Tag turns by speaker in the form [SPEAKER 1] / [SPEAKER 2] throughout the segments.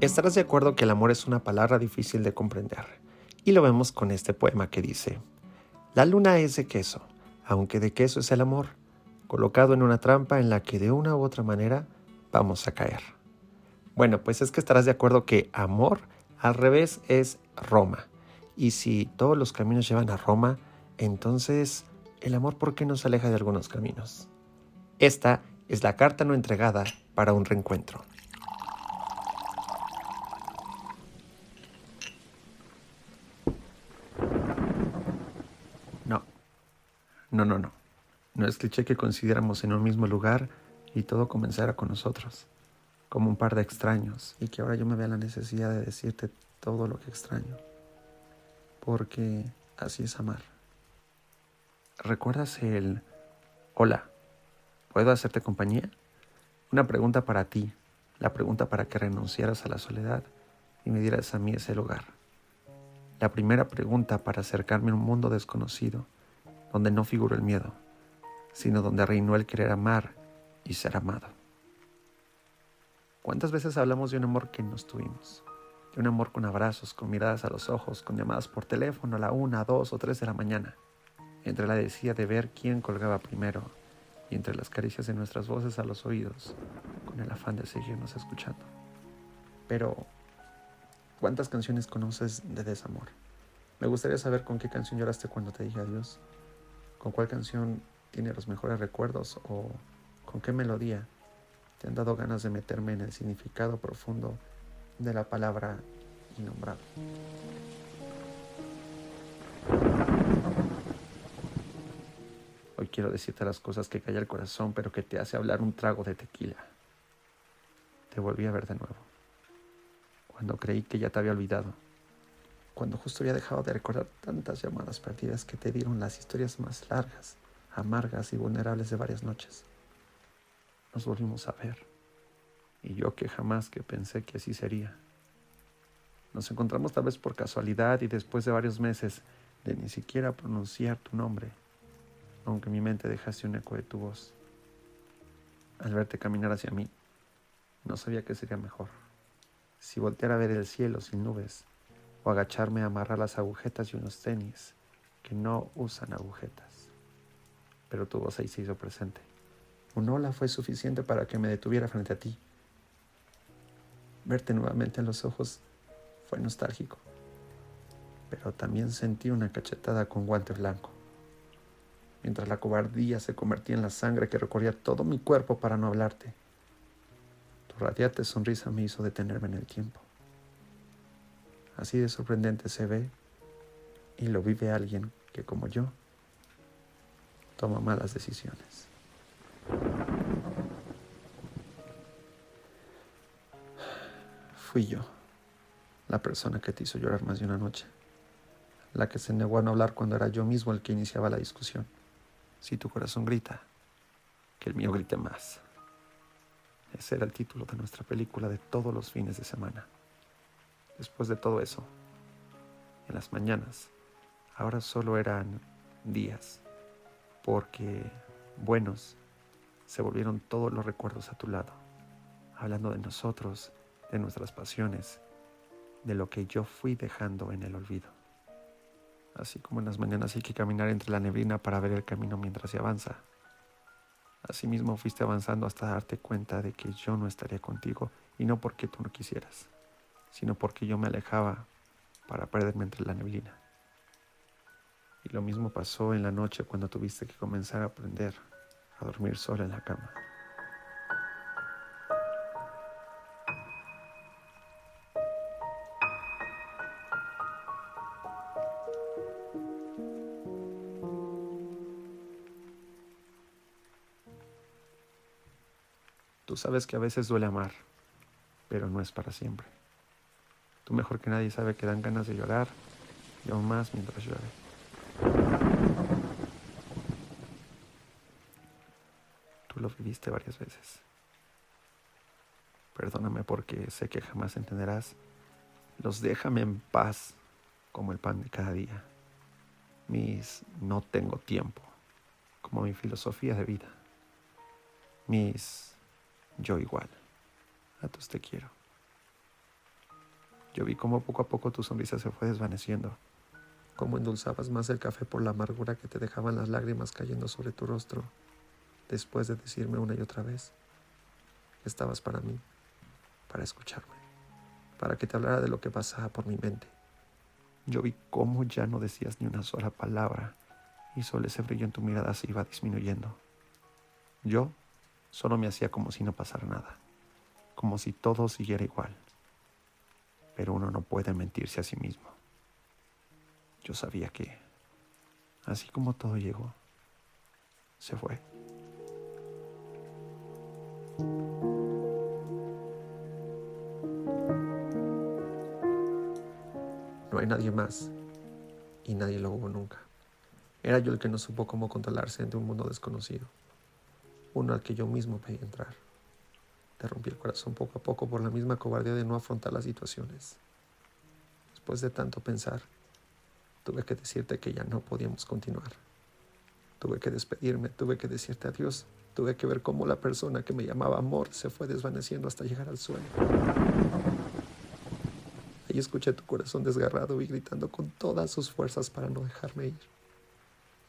[SPEAKER 1] Estarás de acuerdo que el amor es una palabra difícil de comprender, y lo vemos con este poema que dice, La luna es de queso, aunque de queso es el amor, colocado en una trampa en la que de una u otra manera vamos a caer. Bueno, pues es que estarás de acuerdo que amor al revés es Roma, y si todos los caminos llevan a Roma, entonces el amor ¿por qué nos aleja de algunos caminos? Esta es la carta no entregada para un reencuentro. No, no, no, no. No es cliché que coincidiéramos en un mismo lugar y todo comenzara con nosotros, como un par de extraños, y que ahora yo me vea la necesidad de decirte todo lo que extraño, porque así es amar. ¿Recuerdas el hola? ¿Puedo hacerte compañía? Una pregunta para ti, la pregunta para que renunciaras a la soledad y me dieras a mí ese lugar. La primera pregunta para acercarme a un mundo desconocido, donde no figuró el miedo, sino donde reinó el querer amar y ser amado. ¿Cuántas veces hablamos de un amor que nos tuvimos? De un amor con abrazos, con miradas a los ojos, con llamadas por teléfono a la una, dos o tres de la mañana entre la decía de ver quién colgaba primero y entre las caricias de nuestras voces a los oídos, con el afán de seguirnos escuchando. Pero, ¿cuántas canciones conoces de desamor? Me gustaría saber con qué canción lloraste cuando te dije adiós, con cuál canción tiene los mejores recuerdos o con qué melodía te han dado ganas de meterme en el significado profundo de la palabra innombrable. Hoy quiero decirte las cosas que calla el corazón, pero que te hace hablar un trago de tequila. Te volví a ver de nuevo. Cuando creí que ya te había olvidado. Cuando justo había dejado de recordar tantas llamadas perdidas que te dieron las historias más largas, amargas y vulnerables de varias noches. Nos volvimos a ver. Y yo que jamás que pensé que así sería. Nos encontramos tal vez por casualidad y después de varios meses de ni siquiera pronunciar tu nombre, aunque mi mente dejase un eco de tu voz. Al verte caminar hacia mí, no sabía qué sería mejor. Si voltear a ver el cielo sin nubes, o agacharme a amarrar las agujetas y unos tenis que no usan agujetas. Pero tu voz ahí se hizo presente. Un hola fue suficiente para que me detuviera frente a ti. Verte nuevamente en los ojos fue nostálgico, pero también sentí una cachetada con guante blanco mientras la cobardía se convertía en la sangre que recorría todo mi cuerpo para no hablarte. Tu radiante sonrisa me hizo detenerme en el tiempo. Así de sorprendente se ve y lo vive alguien que como yo toma malas decisiones. Fui yo, la persona que te hizo llorar más de una noche, la que se negó a no hablar cuando era yo mismo el que iniciaba la discusión. Si tu corazón grita, que el mío grite más. Ese era el título de nuestra película de todos los fines de semana. Después de todo eso, en las mañanas, ahora solo eran días, porque buenos se volvieron todos los recuerdos a tu lado, hablando de nosotros, de nuestras pasiones, de lo que yo fui dejando en el olvido. Así como en las mañanas hay que caminar entre la neblina para ver el camino mientras se avanza. Asimismo fuiste avanzando hasta darte cuenta de que yo no estaría contigo y no porque tú no quisieras, sino porque yo me alejaba para perderme entre la neblina. Y lo mismo pasó en la noche cuando tuviste que comenzar a aprender a dormir sola en la cama. Tú sabes que a veces duele amar, pero no es para siempre. Tú mejor que nadie sabe que dan ganas de llorar y aún más mientras llueve. Tú lo viviste varias veces. Perdóname porque sé que jamás entenderás. Los déjame en paz como el pan de cada día. Mis no tengo tiempo como mi filosofía de vida. Mis yo igual. A todos te quiero. Yo vi cómo poco a poco tu sonrisa se fue desvaneciendo, cómo endulzabas más el café por la amargura que te dejaban las lágrimas cayendo sobre tu rostro, después de decirme una y otra vez que estabas para mí, para escucharme, para que te hablara de lo que pasaba por mi mente. Yo vi cómo ya no decías ni una sola palabra y solo ese brillo en tu mirada se iba disminuyendo. Yo solo me hacía como si no pasara nada, como si todo siguiera igual. Pero uno no puede mentirse a sí mismo. Yo sabía que, así como todo llegó, se fue. No hay nadie más y nadie lo hubo nunca. Era yo el que no supo cómo controlarse ante un mundo desconocido, uno al que yo mismo pedí entrar. Te rompí el corazón poco a poco por la misma cobardía de no afrontar las situaciones. Después de tanto pensar, tuve que decirte que ya no podíamos continuar. Tuve que despedirme, tuve que decirte adiós, tuve que ver cómo la persona que me llamaba amor se fue desvaneciendo hasta llegar al suelo. Ahí escuché tu corazón desgarrado y gritando con todas sus fuerzas para no dejarme ir.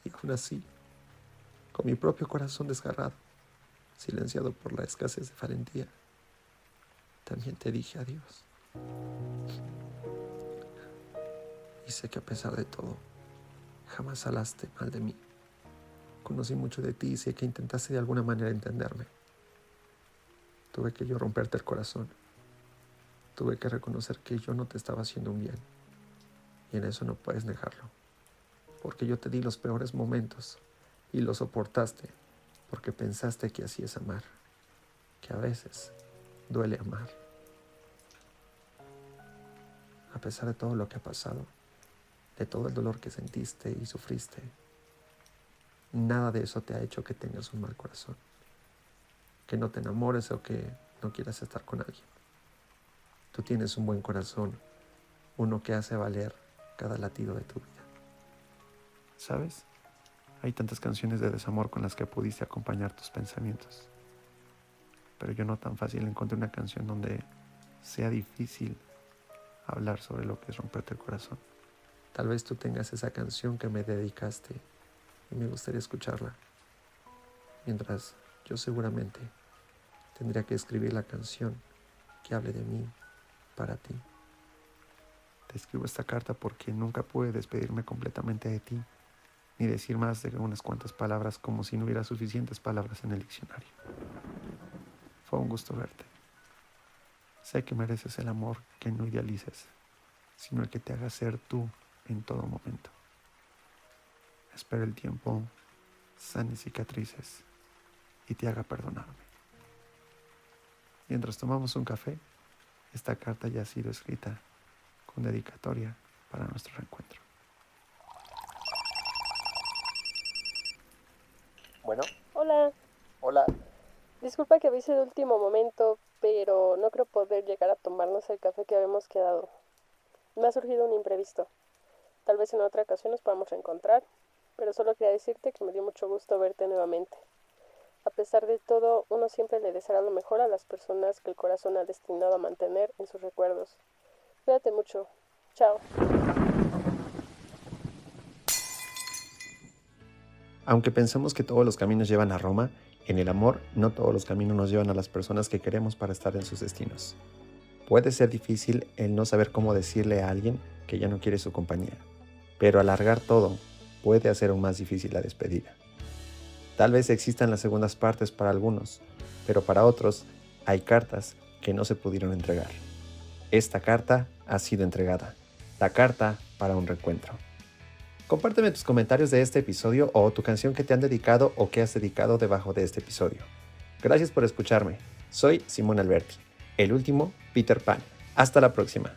[SPEAKER 1] Y aún así, con mi propio corazón desgarrado, silenciado por la escasez de valentía, también te dije adiós. Y sé que a pesar de todo, jamás hablaste mal de mí. Conocí mucho de ti y sé que intentaste de alguna manera entenderme. Tuve que yo romperte el corazón. Tuve que reconocer que yo no te estaba haciendo un bien. Y en eso no puedes dejarlo porque yo te di los peores momentos y lo soportaste porque pensaste que así es amar, que a veces duele amar. A pesar de todo lo que ha pasado, de todo el dolor que sentiste y sufriste, nada de eso te ha hecho que tengas un mal corazón, que no te enamores o que no quieras estar con alguien. Tú tienes un buen corazón, uno que hace valer cada latido de tu vida. ¿sabes? Hay tantas canciones de desamor con las que pudiste acompañar tus pensamientos. Pero yo no tan fácil encontré una canción donde sea difícil hablar sobre lo que es romperte el corazón. Tal vez tú tengas esa canción que me dedicaste y me gustaría escucharla. Mientras yo seguramente tendría que escribir la canción que hable de mí para ti. Te escribo esta carta porque nunca pude despedirme completamente de ti ni decir más de unas cuantas palabras como si no hubiera suficientes palabras en el diccionario. Fue un gusto verte. Sé que mereces el amor que no idealices, sino el que te haga ser tú en todo momento. Espero el tiempo sane cicatrices y te haga perdonarme. Mientras tomamos un café, esta carta ya ha sido escrita con dedicatoria para nuestro reencuentro.
[SPEAKER 2] Bueno.
[SPEAKER 3] Hola.
[SPEAKER 2] Hola.
[SPEAKER 3] Disculpa que avise de último momento, pero no creo poder llegar a tomarnos el café que habíamos quedado. Me ha surgido un imprevisto. Tal vez en otra ocasión nos podamos reencontrar, pero solo quería decirte que me dio mucho gusto verte nuevamente. A pesar de todo, uno siempre le deseará lo mejor a las personas que el corazón ha destinado a mantener en sus recuerdos. Cuídate mucho. Chao.
[SPEAKER 1] Aunque pensamos que todos los caminos llevan a Roma, en el amor no todos los caminos nos llevan a las personas que queremos para estar en sus destinos. Puede ser difícil el no saber cómo decirle a alguien que ya no quiere su compañía, pero alargar todo puede hacer aún más difícil la despedida. Tal vez existan las segundas partes para algunos, pero para otros hay cartas que no se pudieron entregar. Esta carta ha sido entregada, la carta para un reencuentro. Compárteme tus comentarios de este episodio o tu canción que te han dedicado o que has dedicado debajo de este episodio. Gracias por escucharme. Soy Simón Alberti, el último Peter Pan. Hasta la próxima.